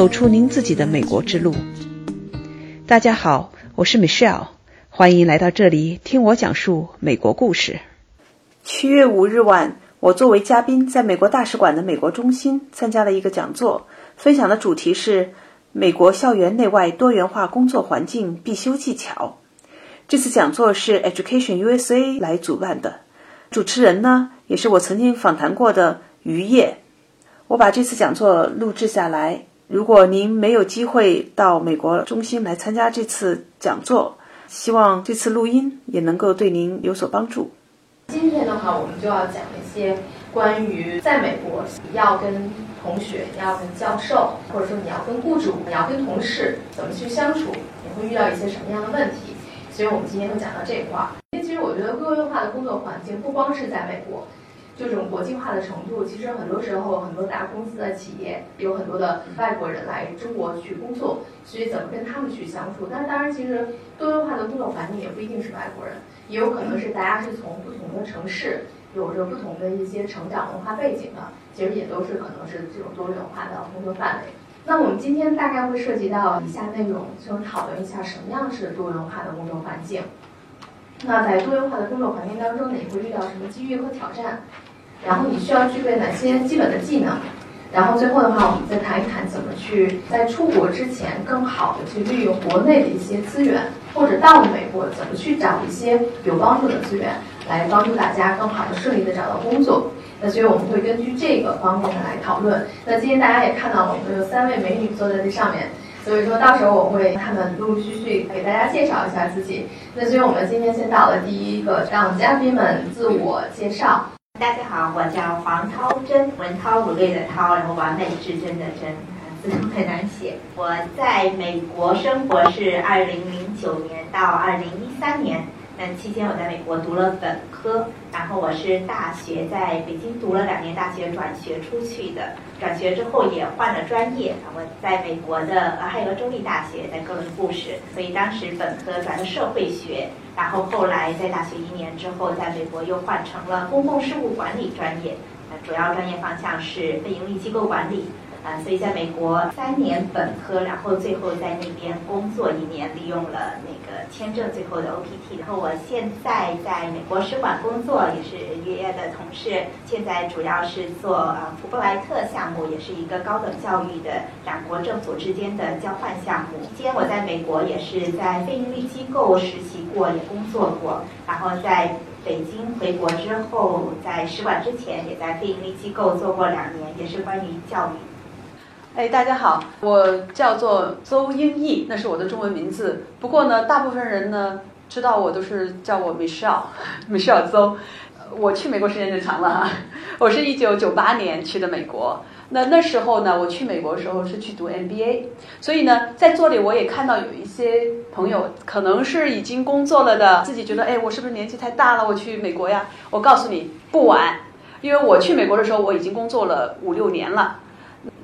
走出您自己的美国之路。大家好，我是 Michelle，欢迎来到这里听我讲述美国故事。七月五日晚，我作为嘉宾在美国大使馆的美国中心参加了一个讲座，分享的主题是美国校园内外多元化工作环境必修技巧。这次讲座是 Education USA 来主办的，主持人呢也是我曾经访谈过的于业。我把这次讲座录制下来。如果您没有机会到美国中心来参加这次讲座，希望这次录音也能够对您有所帮助。今天的话，我们就要讲一些关于在美国要跟同学、要跟教授，或者说你要跟雇主、你要跟同事怎么去相处，你会遇到一些什么样的问题。所以我们今天会讲到这一块。因为其实我觉得多元化的工作环境不光是在美国。这种国际化的程度，其实很多时候很多大公司的企业有很多的外国人来中国去工作，所以怎么跟他们去相处？但是当然，其实多元化的工作环境也不一定是外国人，也有可能是大家是从不同的城市，有着不同的一些成长文化背景的，其实也都是可能是这种多元化的工作范围。那我们今天大概会涉及到以下内容，就讨论一下什么样是多元化的工作环境。那在多元化的工作环境当中，你会遇到什么机遇和挑战？然后你需要具备哪些基本的技能？然后最后的话，我们再谈一谈怎么去在出国之前更好的去利用国内的一些资源，或者到了美国怎么去找一些有帮助的资源，来帮助大家更好的顺利的找到工作。那所以我们会根据这个方面来讨论。那今天大家也看到了，我们有三位美女坐在这上面，所以说到时候我会他们陆陆续续给大家介绍一下自己。那所以我们今天先到了第一个，让嘉宾们自我介绍。大家好，我叫黄涛珍，文韬武略的涛，然后完美至真的真，字很难写。我在美国生活是二零零九年到二零一三年。那期间我在美国读了本科，然后我是大学在北京读了两年大学转学出去的，转学之后也换了专业，我在美国的俄亥俄州立大学在哥伦布市，所以当时本科转的社会学，然后后来在大学一年之后，在美国又换成了公共事务管理专业，主要专业方向是非盈利机构管理。啊，所以在美国三年本科，然后最后在那边工作一年，利用了那个签证，最后的 OPT。然后我现在在美国使馆工作，也是爷爷的同事。现在主要是做啊福布莱特项目，也是一个高等教育的两国政府之间的交换项目。期间我在美国也是在非营利机构实习过，也工作过。然后在北京回国之后，在使馆之前也在非营利机构做过两年，也是关于教育。哎，大家好，我叫做邹英毅，那是我的中文名字。不过呢，大部分人呢知道我都是叫我 Michelle，Michelle 邹。我去美国时间就长了哈，我是一九九八年去的美国。那那时候呢，我去美国的时候是去读 MBA，所以呢，在座里我也看到有一些朋友可能是已经工作了的，自己觉得哎，我是不是年纪太大了？我去美国呀？我告诉你，不晚，因为我去美国的时候我已经工作了五六年了。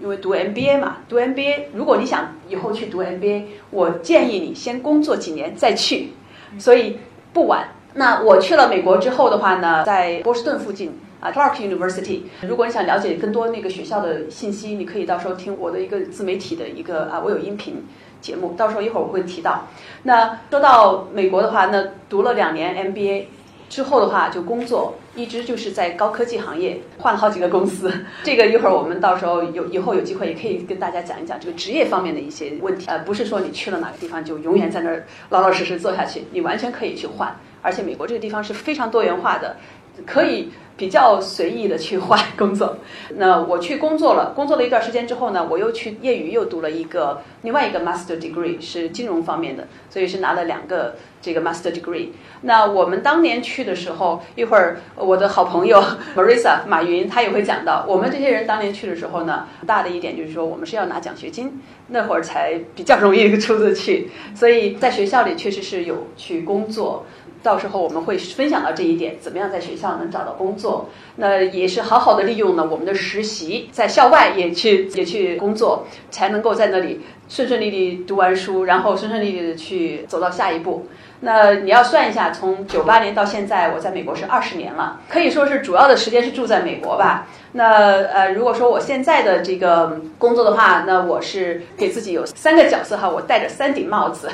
因为读 MBA 嘛，读 MBA，如果你想以后去读 MBA，我建议你先工作几年再去，所以不晚。那我去了美国之后的话呢，在波士顿附近啊，Clark University。如果你想了解更多那个学校的信息，你可以到时候听我的一个自媒体的一个啊，我有音频节目，到时候一会儿我会提到。那说到美国的话，那读了两年 MBA。之后的话就工作，一直就是在高科技行业，换了好几个公司。这个一会儿我们到时候有以后有机会也可以跟大家讲一讲这个职业方面的一些问题。呃，不是说你去了哪个地方就永远在那儿老老实实做下去，你完全可以去换。而且美国这个地方是非常多元化的，可以。比较随意的去换工作，那我去工作了，工作了一段时间之后呢，我又去业余又读了一个另外一个 master degree，是金融方面的，所以是拿了两个这个 master degree。那我们当年去的时候，一会儿我的好朋友 Marissa 马云他也会讲到，我们这些人当年去的时候呢，大的一点就是说我们是要拿奖学金，那会儿才比较容易出得去，所以在学校里确实是有去工作。到时候我们会分享到这一点，怎么样在学校能找到工作？那也是好好的利用了我们的实习，在校外也去也去工作，才能够在那里顺顺利利读完书，然后顺顺利利的去走到下一步。那你要算一下，从九八年到现在，我在美国是二十年了，可以说是主要的时间是住在美国吧。那呃，如果说我现在的这个工作的话，那我是给自己有三个角色哈，我戴着三顶帽子。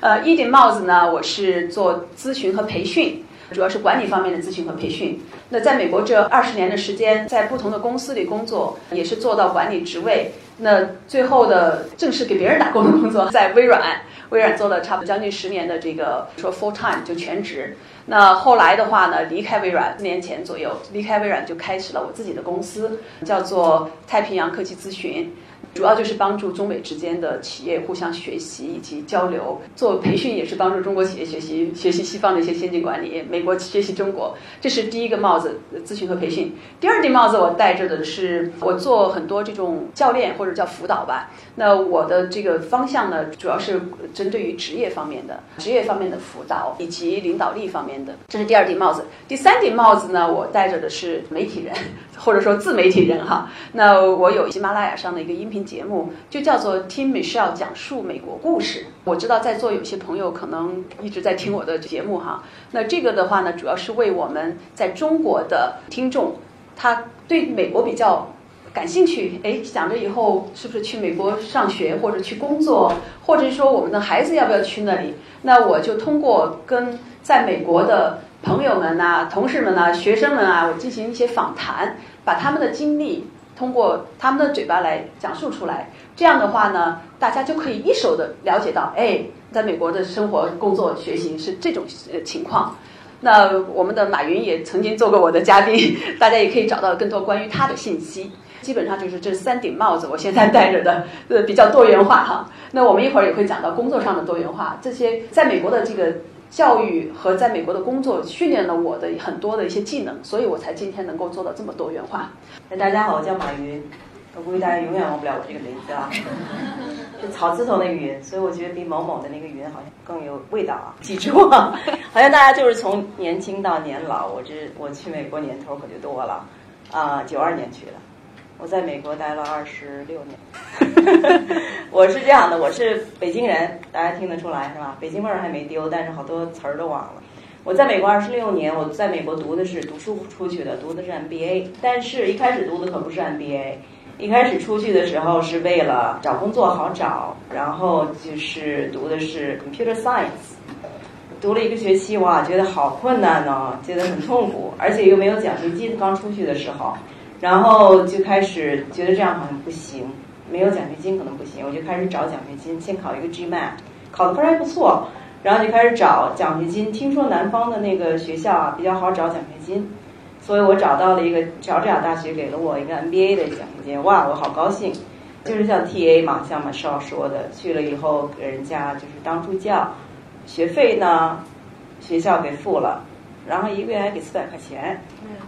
呃，一顶帽子呢，我是做咨询和培训，主要是管理方面的咨询和培训。那在美国这二十年的时间，在不同的公司里工作，也是做到管理职位。那最后的正式给别人打工的工作，在微软。微软做了差不多将近十年的这个说 full time 就全职，那后来的话呢，离开微软四年前左右，离开微软就开始了我自己的公司，叫做太平洋科技咨询。主要就是帮助中美之间的企业互相学习以及交流，做培训也是帮助中国企业学习学习西方的一些先进管理，美国学习中国，这是第一个帽子，咨询和培训。第二顶帽子我戴着的是，我做很多这种教练或者叫辅导吧。那我的这个方向呢，主要是针对于职业方面的，职业方面的辅导以及领导力方面这是第二顶帽子。第三顶帽子呢，我戴着的是媒体人。或者说自媒体人哈，那我有喜马拉雅上的一个音频节目，就叫做听 Michelle 讲述美国故事。我知道在座有些朋友可能一直在听我的节目哈，那这个的话呢，主要是为我们在中国的听众，他对美国比较感兴趣，哎，想着以后是不是去美国上学或者去工作，或者说我们的孩子要不要去那里？那我就通过跟在美国的。朋友们呐，同事们呐，学生们啊，我进行一些访谈，把他们的经历通过他们的嘴巴来讲述出来。这样的话呢，大家就可以一手的了解到，哎，在美国的生活、工作、学习是这种情况。那我们的马云也曾经做过我的嘉宾，大家也可以找到更多关于他的信息。基本上就是这三顶帽子，我现在戴着的，呃，比较多元化哈。那我们一会儿也会讲到工作上的多元化，这些在美国的这个。教育和在美国的工作训练了我的很多的一些技能，所以我才今天能够做到这么多元化。大家好，我叫马云，我估计大家永远忘不了我这个名字啊，是草字头那个云，所以我觉得比某某的那个云好像更有味道啊。记住啊，好像大家就是从年轻到年老，我这我去美国年头可就多了啊，九二年去的。我在美国待了二十六年，我是这样的，我是北京人，大家听得出来是吧？北京味儿还没丢，但是好多词儿都忘了。我在美国二十六年，我在美国读的是读书出去的，读的是 MBA，但是一开始读的可不是 MBA，一开始出去的时候是为了找工作好找，然后就是读的是 Computer Science，读了一个学期，哇，觉得好困难呢，觉得很痛苦，而且又没有奖学金，刚出去的时候。然后就开始觉得这样好像不行，没有奖学金可能不行，我就开始找奖学金，先考一个 GMAT，考的分还不错，然后就开始找奖学金。听说南方的那个学校啊比较好找奖学金，所以我找到了一个乔治亚大学给了我一个 MBA 的奖学金，哇，我好高兴，就是像 TA 嘛，像马少说的，去了以后给人家就是当助教，学费呢学校给付了。然后一个月还给四百块钱，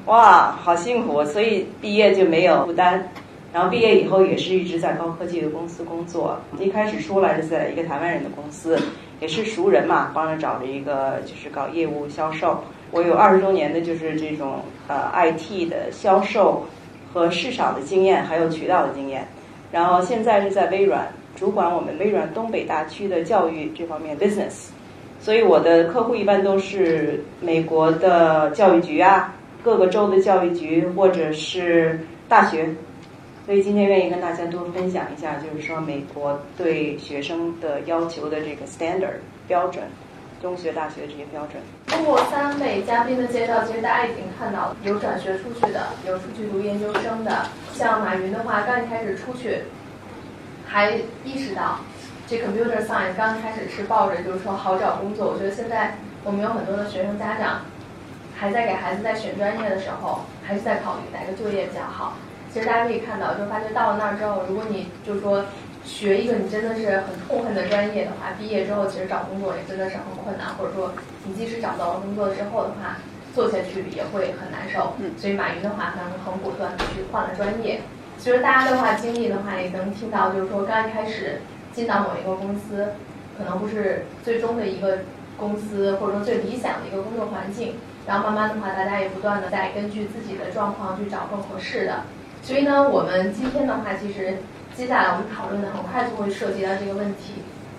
哇，好幸福！所以毕业就没有负担。然后毕业以后也是一直在高科技的公司工作。一开始出来是在一个台湾人的公司，也是熟人嘛，帮着找了一个就是搞业务销售。我有二十多年的就是这种呃 IT 的销售和市场的经验，还有渠道的经验。然后现在是在微软，主管我们微软东北大区的教育这方面 business。所以我的客户一般都是美国的教育局啊，各个州的教育局或者是大学。所以今天愿意跟大家多分享一下，就是说美国对学生的要求的这个 standard 标准，中学、大学这些标准。通过三位嘉宾的介绍，其实大家已经看到有转学出去的，有出去读研究生的。像马云的话，刚一开始出去，还意识到。这 computer science 刚开始是抱着就是说好找工作，我觉得现在我们有很多的学生家长还在给孩子在选专业的时候，还是在考虑哪个就业比较好。其实大家可以看到，就发现到了那儿之后，如果你就是说学一个你真的是很痛恨的专业的话，毕业之后其实找工作也真的是很困难，或者说你即使找到了工作之后的话，做下去也会很难受。所以马云的话，可能很果断的去换了专业。其实大家的话经历的话，也能听到，就是说刚一开始。进到某一个公司，可能不是最终的一个公司，或者说最理想的一个工作环境。然后慢慢的话，大家也不断的在根据自己的状况去找更合适的。所以呢，我们今天的话，其实接下来我们讨论的很快就会涉及到这个问题：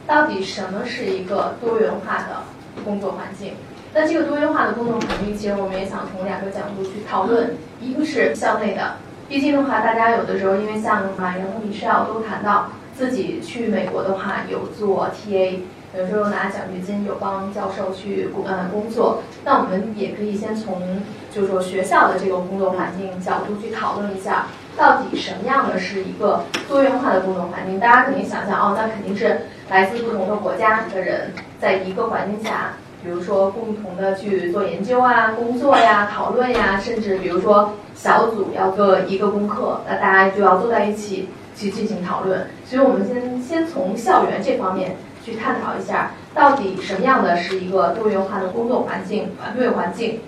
到底什么是一个多元化的工作环境？那这个多元化的工作环境，其实我们也想从两个角度去讨论。一个是校内的，毕竟的话，大家有的时候因为像马云和米歇尔都谈到自己去美国的话有做 TA，有时候拿奖学金，有帮教授去工呃工作。那我们也可以先从就是说学校的这个工作环境角度去讨论一下，到底什么样的是一个多元化的工作环境？大家肯定想象哦，那肯定是来自不同的国家的人在一个环境下。比如说，共同的去做研究啊、工作呀、讨论呀，甚至比如说小组要做一个功课，那大家就要坐在一起去进行讨论。所以我们先先从校园这方面去探讨一下，到底什么样的是一个多元化的工作环境、团队环境。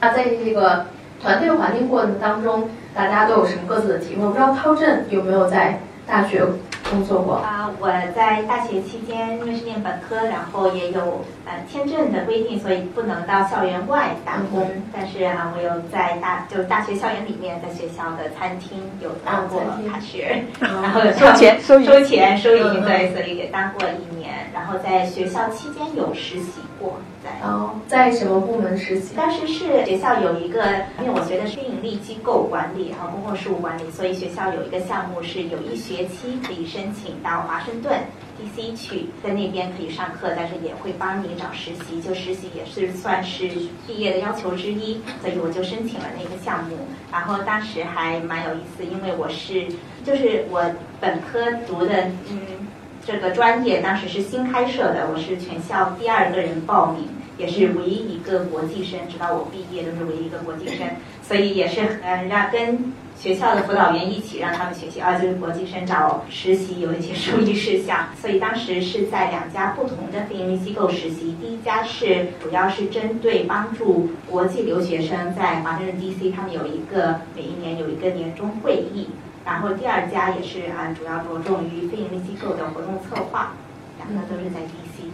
那在这个团队环境过程当中，大家都有什么各自的体会？我不知道涛振有没有在大学。工作过啊！我在大学期间因为是念本科，然后也有呃签证的规定，所以不能到校园外打工。但是啊，我有在大就大学校园里面，在学校的餐厅有当过卡学，然后收钱收收钱收银，对，所以也当过一年。然后在学校期间有实习过，在哦，在什么部门实习？当时是学校有一个，因为我学的是非盈利机构管理，然后公共事务管理，所以学校有一个项目是有一学期可以申请到华盛顿 DC 去，在那边可以上课，但是也会帮你找实习，就实习也是算是毕业的要求之一，所以我就申请了那个项目。然后当时还蛮有意思，因为我是就是我本科读的，嗯。这个专业当时是新开设的，我是全校第二个人报名，也是唯一一个国际生，直到我毕业都是唯一一个国际生，所以也是嗯让跟学校的辅导员一起让他们学习啊，就是国际生找实习有一些注意事项，所以当时是在两家不同的非营利机构实习，第一家是主要是针对帮助国际留学生在华盛顿 DC，他们有一个每一年有一个年终会议。然后第二家也是啊，主要着重于非盈利机构的活动策划，两个都是在 DC。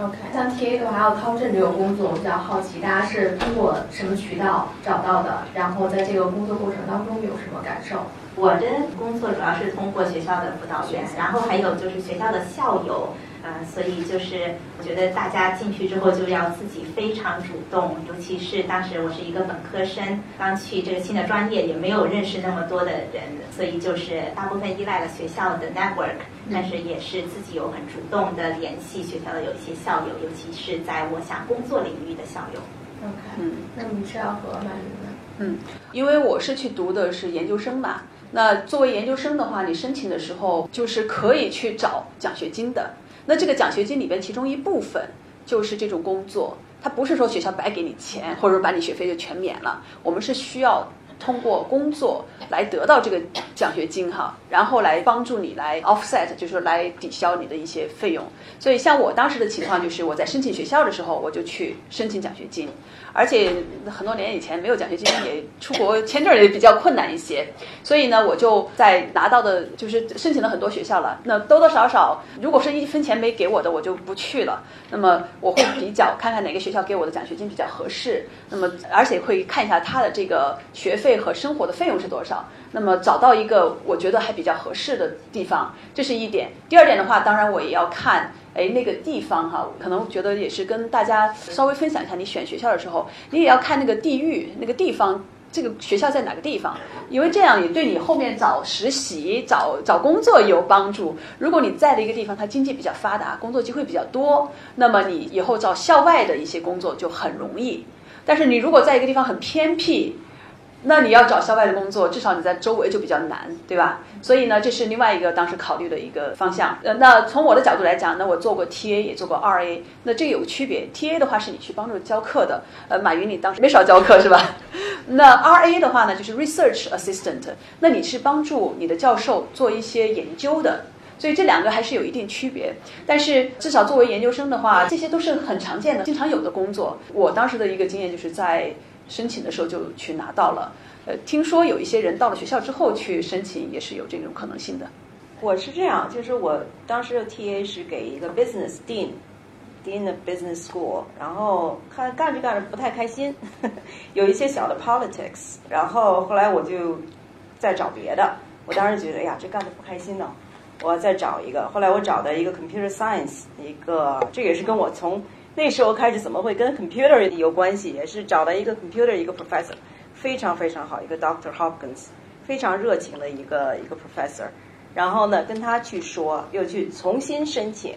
OK，像 TA 的话，还有涛振这个工作，我比较好奇，大家是通过什么渠道找到的？然后在这个工作过程当中有什么感受？我的工作主要是通过学校的辅导员，然后还有就是学校的校友。呃，所以就是我觉得大家进去之后就要自己非常主动，尤其是当时我是一个本科生，刚去这个新的专业，也没有认识那么多的人，所以就是大部分依赖了学校的 network，但是也是自己有很主动的联系学校的有一些校友，尤其是在我想工作领域的校友。OK，嗯，那你是要和马云呢？嗯，因为我是去读的是研究生嘛，那作为研究生的话，你申请的时候就是可以去找奖学金的。那这个奖学金里边，其中一部分就是这种工作，它不是说学校白给你钱，或者说把你学费就全免了，我们是需要通过工作来得到这个奖学金哈，然后来帮助你来 offset，就是来抵消你的一些费用。所以像我当时的情况就是，我在申请学校的时候，我就去申请奖学金。而且很多年以前没有奖学金，也出国签证也比较困难一些，所以呢，我就在拿到的，就是申请了很多学校了。那多多少少，如果是一分钱没给我的，我就不去了。那么我会比较看看哪个学校给我的奖学金比较合适。那么而且会看一下他的这个学费和生活的费用是多少。那么找到一个我觉得还比较合适的地方，这是一点。第二点的话，当然我也要看。哎，那个地方哈，可能觉得也是跟大家稍微分享一下。你选学校的时候，你也要看那个地域，那个地方，这个学校在哪个地方，因为这样也对你后面找实习、找找工作有帮助。如果你在的一个地方，它经济比较发达，工作机会比较多，那么你以后找校外的一些工作就很容易。但是你如果在一个地方很偏僻，那你要找校外的工作，至少你在周围就比较难，对吧？所以呢，这是另外一个当时考虑的一个方向。呃，那从我的角度来讲，那我做过 TA，也做过 RA，那这个有区别。TA 的话是你去帮助教课的，呃，马云你当时没少教课是吧？那 RA 的话呢，就是 Research Assistant，那你是帮助你的教授做一些研究的。所以这两个还是有一定区别。但是至少作为研究生的话，这些都是很常见的、经常有的工作。我当时的一个经验就是在。申请的时候就去拿到了，呃，听说有一些人到了学校之后去申请，也是有这种可能性的。我是这样，就是我当时的 TA 是给一个 business dean，dean of business school，然后看干着干着不太开心，有一些小的 politics，然后后来我就再找别的。我当时觉得，哎呀，这干的不开心呢，我要再找一个。后来我找的一个 computer science，一个这也是跟我从那时候开始怎么会跟 computer 有关系，也是找了一个 computer 一个 professor，非常非常好，一个 doctor Hopkins，非常热情的一个一个 professor。然后呢，跟他去说，又去重新申请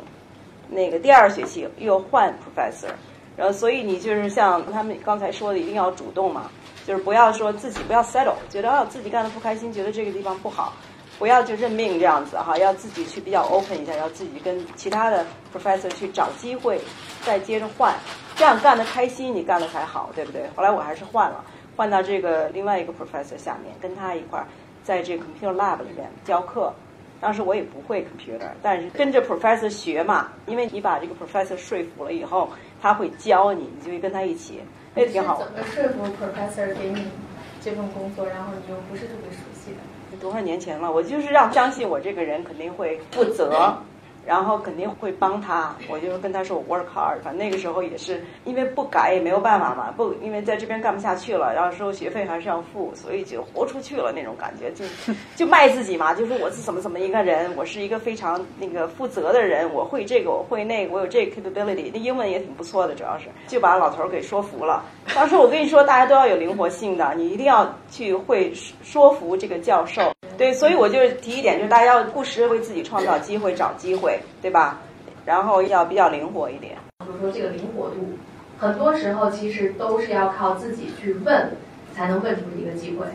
那个第二学期又换 professor。然后，所以你就是像他们刚才说的，一定要主动嘛，就是不要说自己不要 settle，觉得啊自己干的不开心，觉得这个地方不好，不要就认命这样子哈，要自己去比较 open 一下，要自己跟其他的 professor 去找机会，再接着换，这样干的开心，你干的才好，对不对？后来我还是换了，换到这个另外一个 professor 下面，跟他一块儿在这 computer lab 里面教课。当时我也不会 computer，但是跟着 professor 学嘛，因为你把这个 professor 说服了以后，他会教你，你就会跟他一起，那挺好。怎么说服 professor 给你这份工作，然后你又不是特别熟悉的？多少年前了，我就是让相信我这个人肯定会负责。然后肯定会帮他，我就跟他说我 work hard。反正那个时候也是因为不改也没有办法嘛，不因为在这边干不下去了，然后收学费还是要付，所以就活出去了那种感觉，就 就卖自己嘛，就说我是怎么怎么一个人，我是一个非常那个负责的人，我会这个我会那个，我有这个 capability，那英文也挺不错的，主要是就把老头儿给说服了。当时我跟你说，大家都要有灵活性的，你一定要去会说服这个教授。对，所以我就是提一点，就是大家要不时为自己创造机会，找机会，对吧？然后要比较灵活一点。比如说这个灵活度，很多时候其实都是要靠自己去问，才能问出一个机会。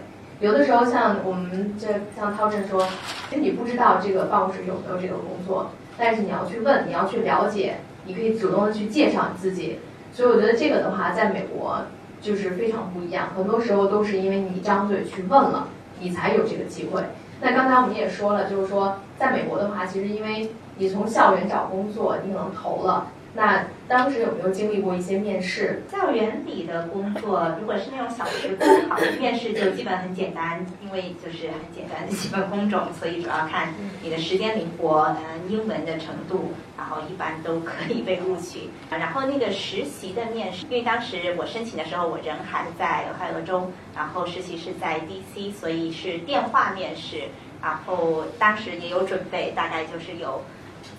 有的时候像我们这像涛振说，其实你不知道这个办公室有没有这个工作，但是你要去问，你要去了解，你可以主动的去介绍你自己。所以我觉得这个的话，在美国就是非常不一样，很多时候都是因为你张嘴去问了。你才有这个机会。那刚才我们也说了，就是说，在美国的话，其实因为你从校园找工作，你可能投了。那当时有没有经历过一些面试？校园里的工作，如果是那种小时工，好，面试就基本很简单，因为就是很简单的基本工种，所以主要看你的时间灵活，嗯，英文的程度，然后一般都可以被录取。然后那个实习的面试，因为当时我申请的时候，我人还在俄亥俄州，然后实习是在 DC，所以是电话面试。然后当时也有准备，大概就是有。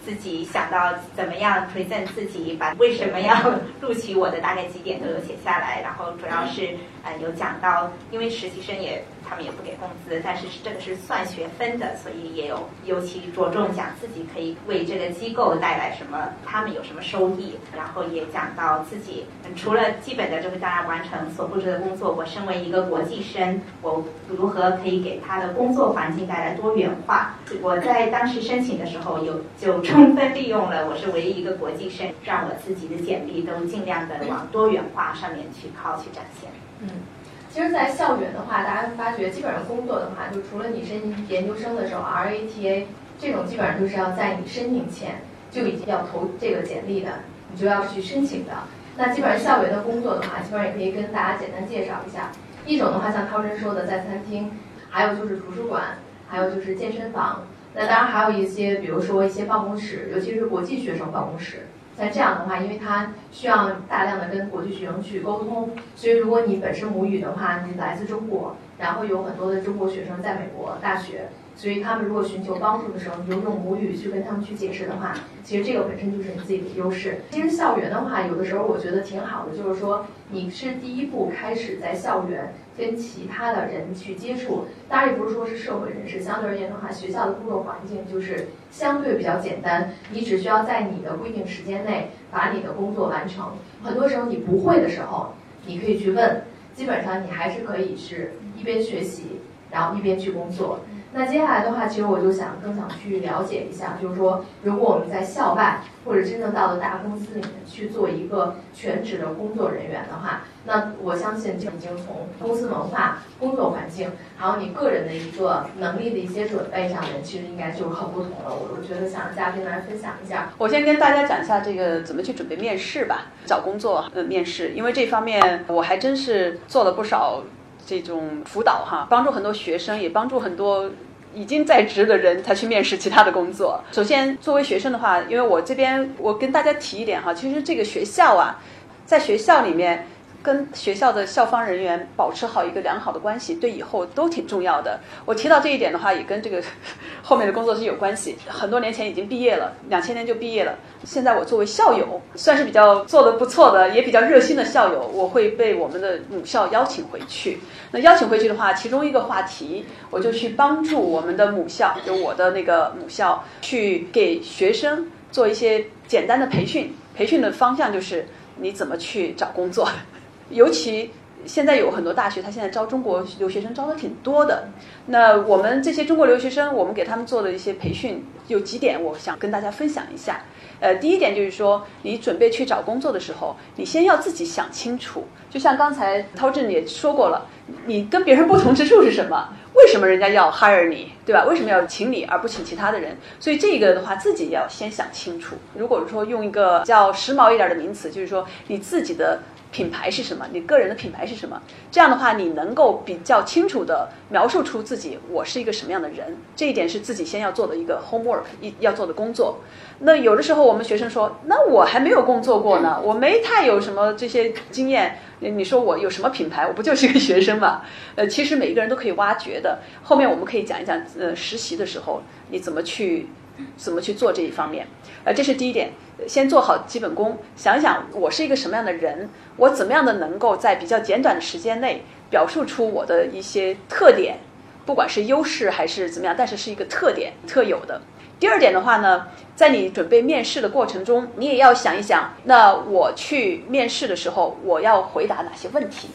自己想到怎么样 present 自己，把为什么要录取我的大概几点都有写下来，然后主要是有讲到，因为实习生也他们也不给工资，但是这个是算学分的，所以也有尤其着重讲自己可以为这个机构带来什么，他们有什么收益，然后也讲到自己除了基本的就是大家完成所布置的工作，我身为一个国际生，我如何可以给他的工作环境带来多元化？我在当时申请的时候有就。充分利用了我是唯一一个国际生，让我自己的简历都尽量的往多元化上面去靠去展现。嗯，其实，在校园的话，大家会发觉，基本上工作的话，就除了你申研究生的时候，RATA 这种基本上就是要在你申请前就已经要投这个简历的，你就要去申请的。那基本上校园的工作的话，基本上也可以跟大家简单介绍一下。一种的话，像涛真说的，在餐厅，还有就是图书馆，还有就是健身房。那当然还有一些，比如说一些办公室，尤其是国际学生办公室。那这样的话，因为它需要大量的跟国际学生去沟通，所以如果你本身母语的话，你来自中国，然后有很多的中国学生在美国大学。所以他们如果寻求帮助的时候，你就用母语去跟他们去解释的话，其实这个本身就是你自己的优势。其实校园的话，有的时候我觉得挺好的，就是说你是第一步开始在校园跟其他的人去接触。当然也不是说是社会人士，相对而言的话，学校的工作环境就是相对比较简单，你只需要在你的规定时间内把你的工作完成。很多时候你不会的时候，你可以去问，基本上你还是可以是一边学习，然后一边去工作。那接下来的话，其实我就想更想去了解一下，就是说，如果我们在校外或者真正到了大公司里面去做一个全职的工作人员的话，那我相信就已经从公司文化、工作环境，还有你个人的一个能力的一些准备上面，其实应该就很不同了。我我觉得想让嘉宾来分享一下。我先跟大家讲一下这个怎么去准备面试吧，找工作呃面试，因为这方面我还真是做了不少。这种辅导哈，帮助很多学生，也帮助很多已经在职的人，才去面试其他的工作。首先，作为学生的话，因为我这边我跟大家提一点哈，其实这个学校啊，在学校里面跟学校的校方人员保持好一个良好的关系，对以后都挺重要的。我提到这一点的话，也跟这个后面的工作是有关系。很多年前已经毕业了，两千年就毕业了。现在我作为校友，算是比较做的不错的，也比较热心的校友，我会被我们的母校邀请回去。那邀请回去的话，其中一个话题，我就去帮助我们的母校，就我的那个母校，去给学生做一些简单的培训。培训的方向就是你怎么去找工作，尤其现在有很多大学，他现在招中国留学生招的挺多的。那我们这些中国留学生，我们给他们做的一些培训有几点，我想跟大家分享一下。呃，第一点就是说，你准备去找工作的时候，你先要自己想清楚。就像刚才涛振也说过了，你跟别人不同之处是什么？为什么人家要 hire 你，对吧？为什么要请你而不请其他的人？所以这个的话，自己要先想清楚。如果说用一个较时髦一点的名词，就是说你自己的品牌是什么，你个人的品牌是什么？这样的话，你能够比较清楚的描述出自己我是一个什么样的人。这一点是自己先要做的一个 homework，一要做的工作。那有的时候我们学生说，那我还没有工作过呢，我没太有什么这些经验。你说我有什么品牌？我不就是一个学生嘛？呃，其实每一个人都可以挖掘的。后面我们可以讲一讲，呃，实习的时候你怎么去怎么去做这一方面。呃，这是第一点，先做好基本功，想想我是一个什么样的人，我怎么样的能够在比较简短的时间内表述出我的一些特点，不管是优势还是怎么样，但是是一个特点特有的。第二点的话呢，在你准备面试的过程中，你也要想一想，那我去面试的时候，我要回答哪些问题？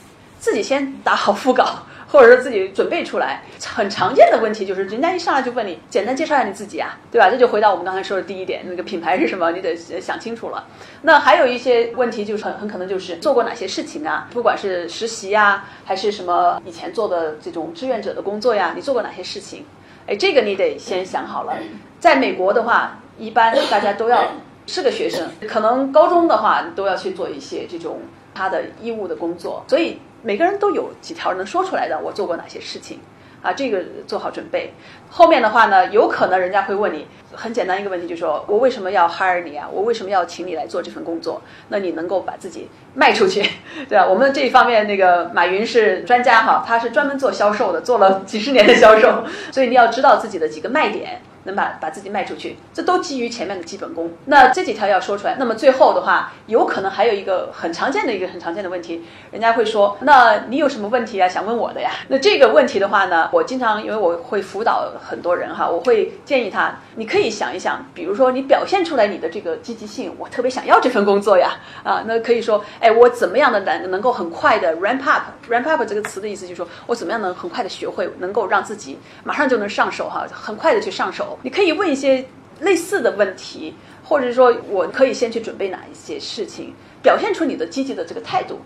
自己先打好副稿，或者说自己准备出来。很常见的问题就是，人家一上来就问你，简单介绍一下你自己啊，对吧？这就回到我们刚才说的第一点，那个品牌是什么，你得想清楚了。那还有一些问题就是很很可能就是做过哪些事情啊，不管是实习呀，还是什么以前做的这种志愿者的工作呀，你做过哪些事情？哎，这个你得先想好了。在美国的话，一般大家都要是个学生，可能高中的话都要去做一些这种他的义务的工作，所以每个人都有几条能说出来的。我做过哪些事情？啊，这个做好准备。后面的话呢，有可能人家会问你很简单一个问题，就是说我为什么要 hire 你啊？我为什么要请你来做这份工作？那你能够把自己卖出去，对吧？我们这一方面那个马云是专家哈，他是专门做销售的，做了几十年的销售，所以你要知道自己的几个卖点。能把把自己卖出去，这都基于前面的基本功。那这几条要说出来，那么最后的话，有可能还有一个很常见的一个很常见的问题，人家会说：那你有什么问题啊？想问我的呀？那这个问题的话呢，我经常因为我会辅导很多人哈，我会建议他，你可以想一想，比如说你表现出来你的这个积极性，我特别想要这份工作呀，啊，那可以说，哎，我怎么样的能能够很快的 ramp up？ramp up 这个词的意思就是说我怎么样能很快的学会，能够让自己马上就能上手哈，很快的去上手。你可以问一些类似的问题，或者说我可以先去准备哪一些事情，表现出你的积极的这个态度。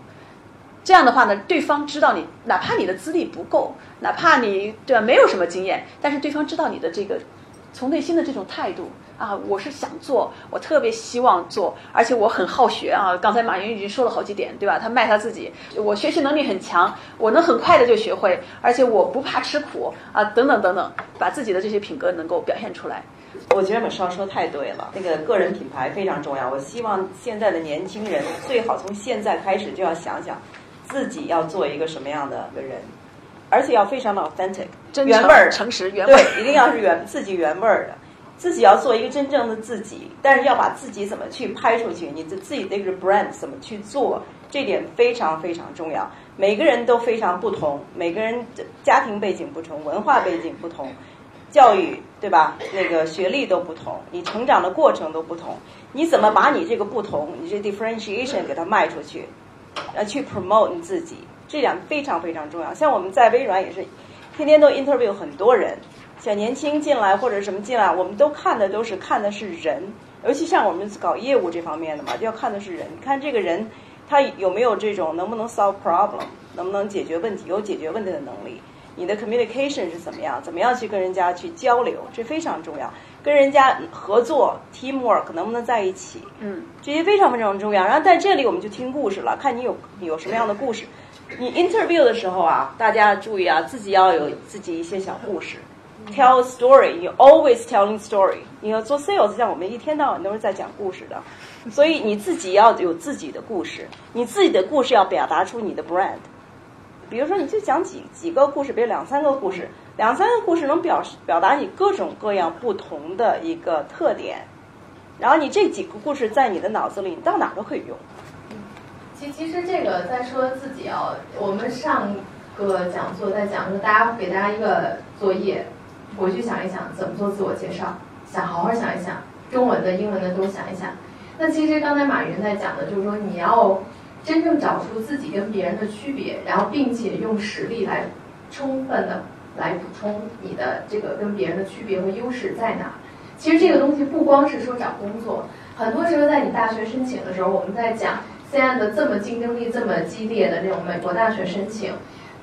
这样的话呢，对方知道你，哪怕你的资历不够，哪怕你对吧没有什么经验，但是对方知道你的这个从内心的这种态度啊，我是想做，我特别希望做，而且我很好学啊。刚才马云已经说了好几点，对吧？他卖他自己，我学习能力很强，我能很快的就学会，而且我不怕吃苦啊，等等等等，把自己的这些品格能够表现出来。我觉得马少说太对了，那个个人品牌非常重要。我希望现在的年轻人最好从现在开始就要想想。自己要做一个什么样的人，而且要非常的 authentic，原味儿、诚实、原味，一定要是原自己原味儿的。自己要做一个真正的自己，但是要把自己怎么去拍出去，你的自己的一个 brand 怎么去做，这点非常非常重要。每个人都非常不同，每个人家庭背景不同，文化背景不同，教育对吧？那个学历都不同，你成长的过程都不同，你怎么把你这个不同，你这 differentiation 给它卖出去？呃，去 promote 你自己，这点非常非常重要。像我们在微软也是，天天都 interview 很多人，小年轻进来或者什么进来，我们都看的都是看的是人，尤其像我们搞业务这方面的嘛，就要看的是人。看这个人他有没有这种能不能 solve problem，能不能解决问题，有解决问题的能力。你的 communication 是怎么样？怎么样去跟人家去交流？这非常重要。跟人家合作 teamwork 能不能在一起？嗯，这些非常非常重要。然后在这里我们就听故事了，看你有有什么样的故事。你 interview 的时候啊，大家注意啊，自己要有自己一些小故事。tell a story. You always telling story. 你要做 sales，像我们一天到晚都是在讲故事的，所以你自己要有自己的故事，你自己的故事要表达出你的 brand。比如说，你就讲几几个故事，比如两三个故事，两三个故事能表示表达你各种各样不同的一个特点，然后你这几个故事在你的脑子里，你到哪都可以用。其其实这个在说自己哦，我们上个讲座在讲说，大家给大家一个作业，回去想一想怎么做自我介绍，想好好想一想，中文的、英文的都想一想。那其实刚才马云在讲的就是说，你要真正找出自己跟别人的区别，然后并且用实力来充分的来补充你的这个跟别人的区别和优势在哪。其实这个东西不光是说找工作，很多时候在你大学申请的时候，我们在讲。现在的这么竞争力这么激烈的那种美国大学申请，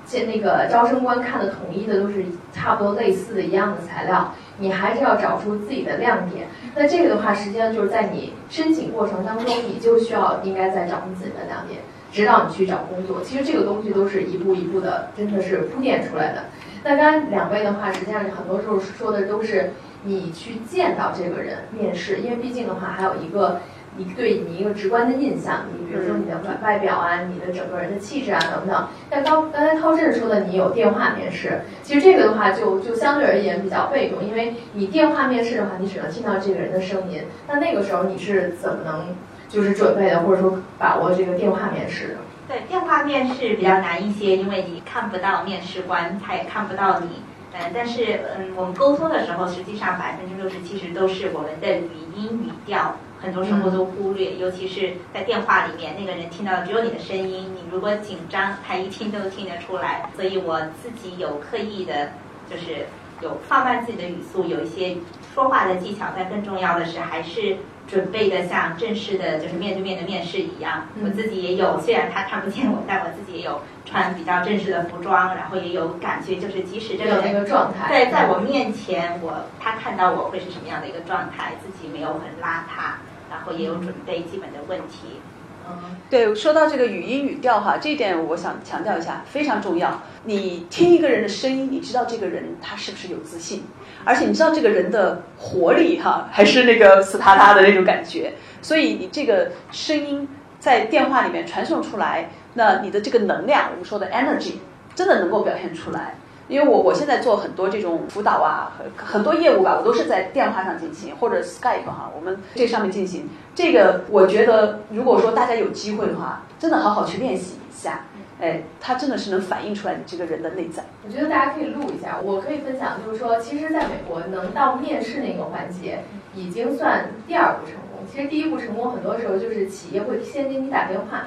且那个招生官看的统一的都是差不多类似的一样的材料，你还是要找出自己的亮点。那这个的话，实际上就是在你申请过程当中，你就需要应该在找出自己的亮点，指导你去找工作。其实这个东西都是一步一步的，真的是铺垫出来的。那刚才两位的话，实际上很多时候说的都是你去见到这个人面试，因为毕竟的话还有一个。你对你一个直观的印象，你比如说你的外外表啊，你的整个人的气质啊等等。但刚刚才涛振说的，你有电话面试，其实这个的话就就相对而言比较被动，因为你电话面试的话，你只能听到这个人的声音。那那个时候你是怎么能就是准备的，或者说把握这个电话面试的？对，电话面试比较难一些，因为你看不到面试官，他也看不到你。嗯，但是嗯，我们沟通的时候，实际上百分之六十其实都是我们的语音语调。很多时候都忽略，尤其是在电话里面，那个人听到的只有你的声音，你如果紧张，他一听都听得出来。所以我自己有刻意的，就是有放慢自己的语速，有一些说话的技巧。但更重要的是，还是准备的像正式的，就是面对面的面试一样。我自己也有，虽然他看不见我，但我自己也有穿比较正式的服装，然后也有感觉，就是即使这个那个状态，在在我面前，我他看到我会是什么样的一个状态，自己没有很邋遢。然后也有准备基本的问题。嗯，对，说到这个语音语调哈，这一点我想强调一下，非常重要。你听一个人的声音，你知道这个人他是不是有自信，而且你知道这个人的活力哈，还是那个死塌塌的那种感觉。所以你这个声音在电话里面传送出来，那你的这个能量，我们说的 energy，真的能够表现出来。因为我我现在做很多这种辅导啊，很很多业务吧，我都是在电话上进行或者 Skype 哈，我们这上面进行。这个我觉得，如果说大家有机会的话，真的好好去练习一下，哎，它真的是能反映出来你这个人的内在。我觉得大家可以录一下，我可以分享，就是说，其实在美国能到面试那个环节，已经算第二步成功。其实第一步成功，很多时候就是企业会先给你打电话，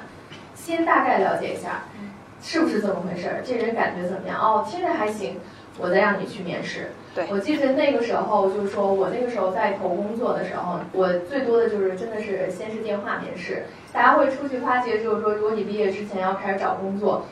先大概了解一下。是不是这么回事儿？这人感觉怎么样？哦，听着还行，我再让你去面试。对，我记得那个时候就是说我那个时候在投工作的时候，我最多的就是真的是先是电话面试。大家会出去发觉，就是说如果你毕业之前要开始找工作，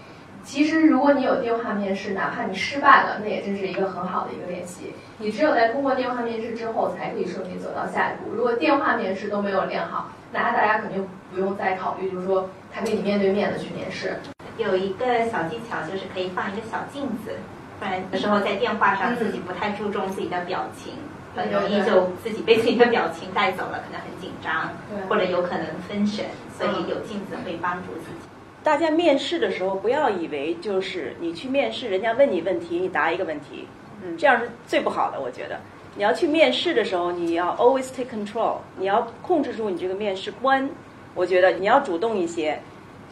其实如果你有电话面试，哪怕你失败了，那也真是一个很好的一个练习。你只有在通过电话面试之后，才可以顺利走到下一步。如果电话面试都没有练好，那大家肯定不用再考虑，就是说他跟你面对面的去面试。有一个小技巧，就是可以放一个小镜子，不然有时候在电话上自己不太注重自己的表情，很容易就自己被自己的表情带走了，可能很紧张，或者有可能分神，所以有镜子会帮助自己。大家面试的时候，不要以为就是你去面试，人家问你问题，你答一个问题，嗯，这样是最不好的。我觉得你要去面试的时候，你要 always take control，你要控制住你这个面试官。我觉得你要主动一些。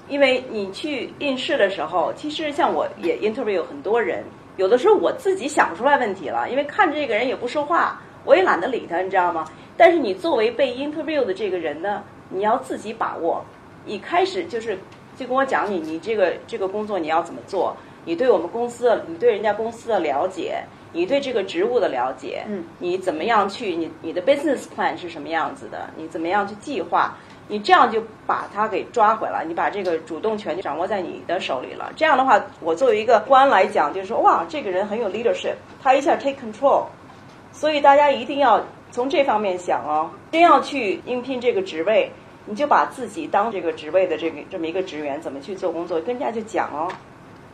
因为你去应试的时候，其实像我也 interview 很多人，有的时候我自己想出来问题了，因为看这个人也不说话，我也懒得理他，你知道吗？但是你作为被 interview 的这个人呢，你要自己把握。一开始就是就跟我讲你你这个这个工作你要怎么做，你对我们公司的你对人家公司的了解，你对这个职务的了解，嗯，你怎么样去你你的 business plan 是什么样子的，你怎么样去计划。你这样就把他给抓回来，你把这个主动权就掌握在你的手里了。这样的话，我作为一个官来讲，就是说，哇，这个人很有 leadership，他一下 take control。所以大家一定要从这方面想哦，真要去应聘这个职位，你就把自己当这个职位的这个这么一个职员，怎么去做工作，跟人家就讲哦。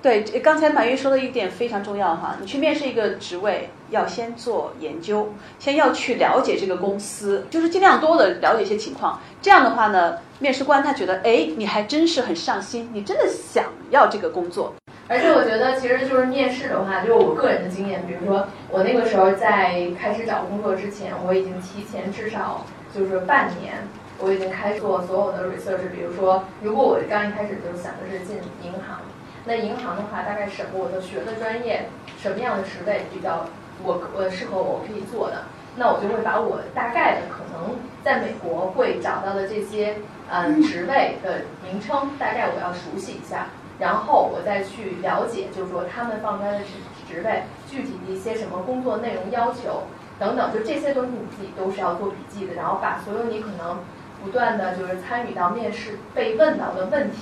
对，刚才马云说的一点非常重要哈，你去面试一个职位，要先做研究，先要去了解这个公司，就是尽量多的了解一些情况。这样的话呢，面试官他觉得，哎，你还真是很上心，你真的想要这个工作。而且我觉得，其实就是面试的话，就是我个人的经验，比如说我那个时候在开始找工作之前，我已经提前至少就是半年，我已经开始做所有的 research。比如说，如果我刚一开始就想的是进银行，那银行的话，大概什么我的学的专业，什么样的职位比较我我适合我可以做的，那我就会把我大概的可能在美国会找到的这些嗯职位的名称，大概我要熟悉一下。然后我再去了解，就是说他们放出来的职职位具体的一些什么工作内容要求等等，就这些东西你自己都是要做笔记的，然后把所有你可能不断的就是参与到面试被问到的问题，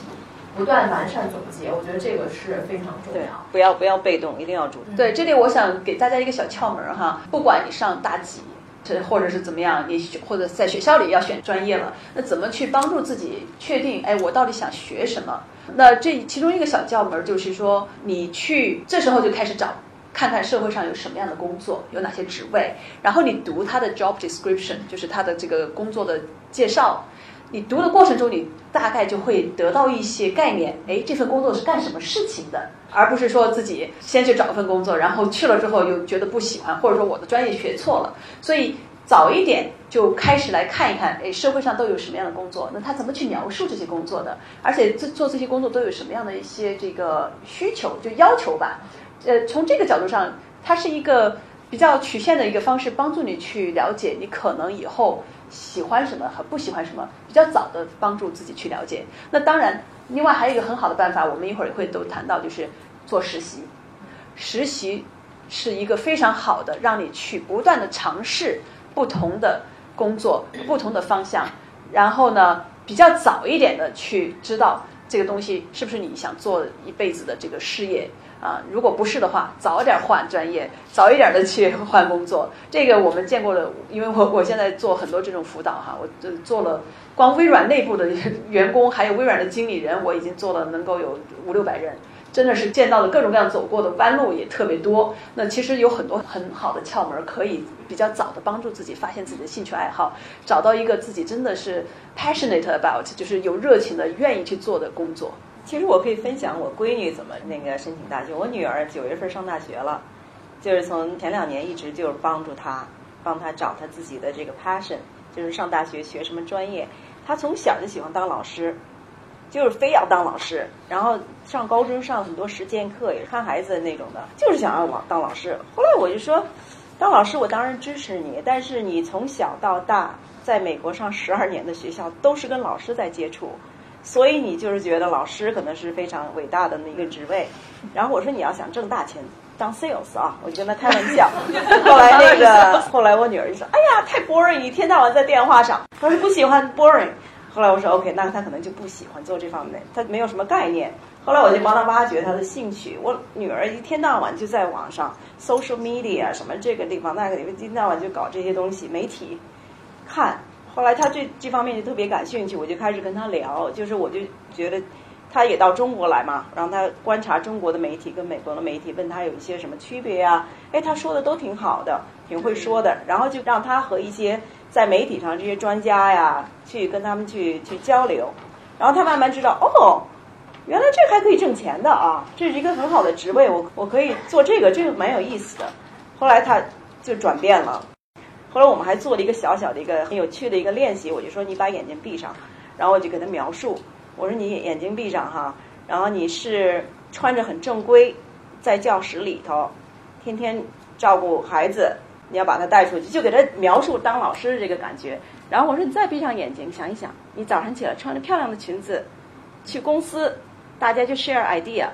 不断完善总结。我觉得这个是非常重要。不要不要被动，一定要主动。对，这里我想给大家一个小窍门哈，不管你上大几。这或者是怎么样？你或者在学校里要选专业了，那怎么去帮助自己确定？哎，我到底想学什么？那这其中一个小窍门就是说，你去这时候就开始找，看看社会上有什么样的工作，有哪些职位，然后你读他的 job description，就是他的这个工作的介绍。你读的过程中，你大概就会得到一些概念。哎，这份工作是干什么事情的？而不是说自己先去找份工作，然后去了之后又觉得不喜欢，或者说我的专业学错了。所以早一点就开始来看一看，哎，社会上都有什么样的工作？那他怎么去描述这些工作的？而且做做这些工作都有什么样的一些这个需求，就要求吧？呃，从这个角度上，它是一个比较曲线的一个方式，帮助你去了解你可能以后。喜欢什么和不喜欢什么，比较早的帮助自己去了解。那当然，另外还有一个很好的办法，我们一会儿也会都谈到，就是做实习。实习是一个非常好的，让你去不断的尝试不同的工作、不同的方向，然后呢，比较早一点的去知道这个东西是不是你想做一辈子的这个事业。啊，如果不是的话，早点换专业，早一点的去换工作。这个我们见过的，因为我我现在做很多这种辅导哈，我做了光微软内部的员工，还有微软的经理人，我已经做了能够有五六百人，真的是见到了各种各样走过的弯路也特别多。那其实有很多很好的窍门，可以比较早的帮助自己发现自己的兴趣爱好，找到一个自己真的是 passionate about，就是有热情的、愿意去做的工作。其实我可以分享我闺女怎么那个申请大学。我女儿九月份上大学了，就是从前两年一直就是帮助她，帮她找她自己的这个 passion，就是上大学学什么专业。她从小就喜欢当老师，就是非要当老师。然后上高中上很多实践课，也是看孩子那种的，就是想要往当老师。后来我就说，当老师我当然支持你，但是你从小到大在美国上十二年的学校，都是跟老师在接触。所以你就是觉得老师可能是非常伟大的那个职位，然后我说你要想挣大钱，当 sales 啊，我就跟他开玩笑。后来那个，后来我女儿就说：“哎呀，太 boring，一天到晚在电话上。”她说不喜欢 boring。后来我说 OK，那他可能就不喜欢做这方面，他没有什么概念。后来我就帮他挖掘他的兴趣。我女儿一天到晚就在网上 social media 什么这个地方那个地方，一天到晚就搞这些东西，媒体看。后来他对这方面就特别感兴趣，我就开始跟他聊，就是我就觉得，他也到中国来嘛，让他观察中国的媒体跟美国的媒体，问他有一些什么区别啊？哎，他说的都挺好的，挺会说的，然后就让他和一些在媒体上这些专家呀，去跟他们去去交流，然后他慢慢知道，哦，原来这还可以挣钱的啊，这是一个很好的职位，我我可以做这个，这个蛮有意思的。后来他就转变了。后来我们还做了一个小小的一个很有趣的一个练习，我就说你把眼睛闭上，然后我就给他描述，我说你眼睛闭上哈，然后你是穿着很正规，在教室里头，天天照顾孩子，你要把他带出去，就给他描述当老师的这个感觉。然后我说你再闭上眼睛，想一想，你早上起来穿着漂亮的裙子，去公司，大家就 share idea，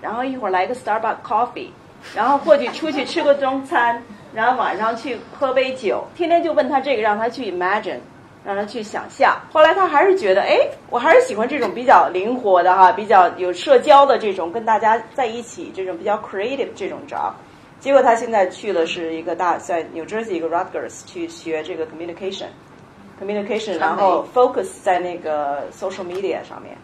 然后一会儿来个 Starbucks coffee，然后或者出去吃个中餐。然后晚上去喝杯酒，天天就问他这个，让他去 imagine，让他去想象。后来他还是觉得，哎，我还是喜欢这种比较灵活的哈，比较有社交的这种，跟大家在一起这种比较 creative 这种 job。结果他现在去的是一个大在 New Jersey 一个 Rutgers 去学这个 communication，communication，然后 focus 在那个 social media 上面。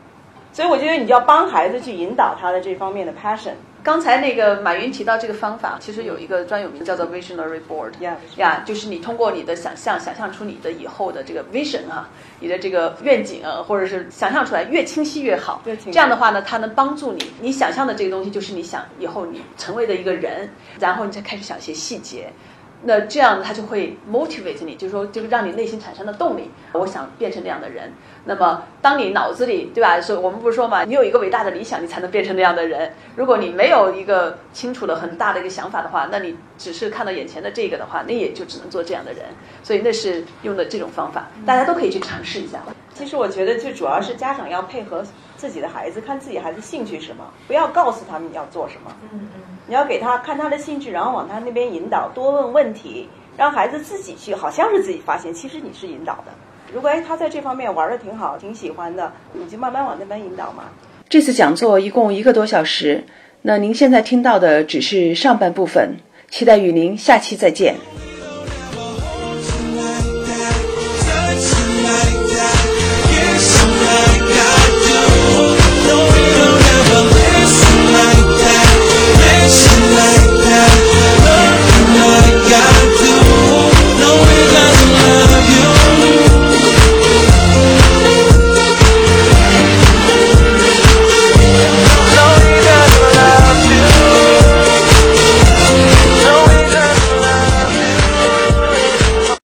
所以我觉得你就要帮孩子去引导他的这方面的 passion。刚才那个马云提到这个方法，其实有一个专有名叫做 visionary board，Yeah，呀，就是你通过你的想象，想象出你的以后的这个 vision 啊，你的这个愿景啊，或者是想象出来越清晰越好。这样的话呢，它能帮助你，你想象的这个东西就是你想以后你成为的一个人，然后你再开始想一些细节。那这样它就会 motivate 你，就是说，就是让你内心产生的动力。我想变成那样的人。那么，当你脑子里，对吧？说我们不是说嘛，你有一个伟大的理想，你才能变成那样的人。如果你没有一个清楚的、很大的一个想法的话，那你只是看到眼前的这个的话，那也就只能做这样的人。所以那是用的这种方法，大家都可以去尝试一下。其实我觉得最主要是家长要配合自己的孩子，看自己孩子兴趣什么，不要告诉他们你要做什么。嗯嗯。你要给他看他的兴趣，然后往他那边引导，多问问题，让孩子自己去，好像是自己发现，其实你是引导的。如果哎他在这方面玩的挺好，挺喜欢的，你就慢慢往那边引导嘛。这次讲座一共一个多小时，那您现在听到的只是上半部分，期待与您下期再见。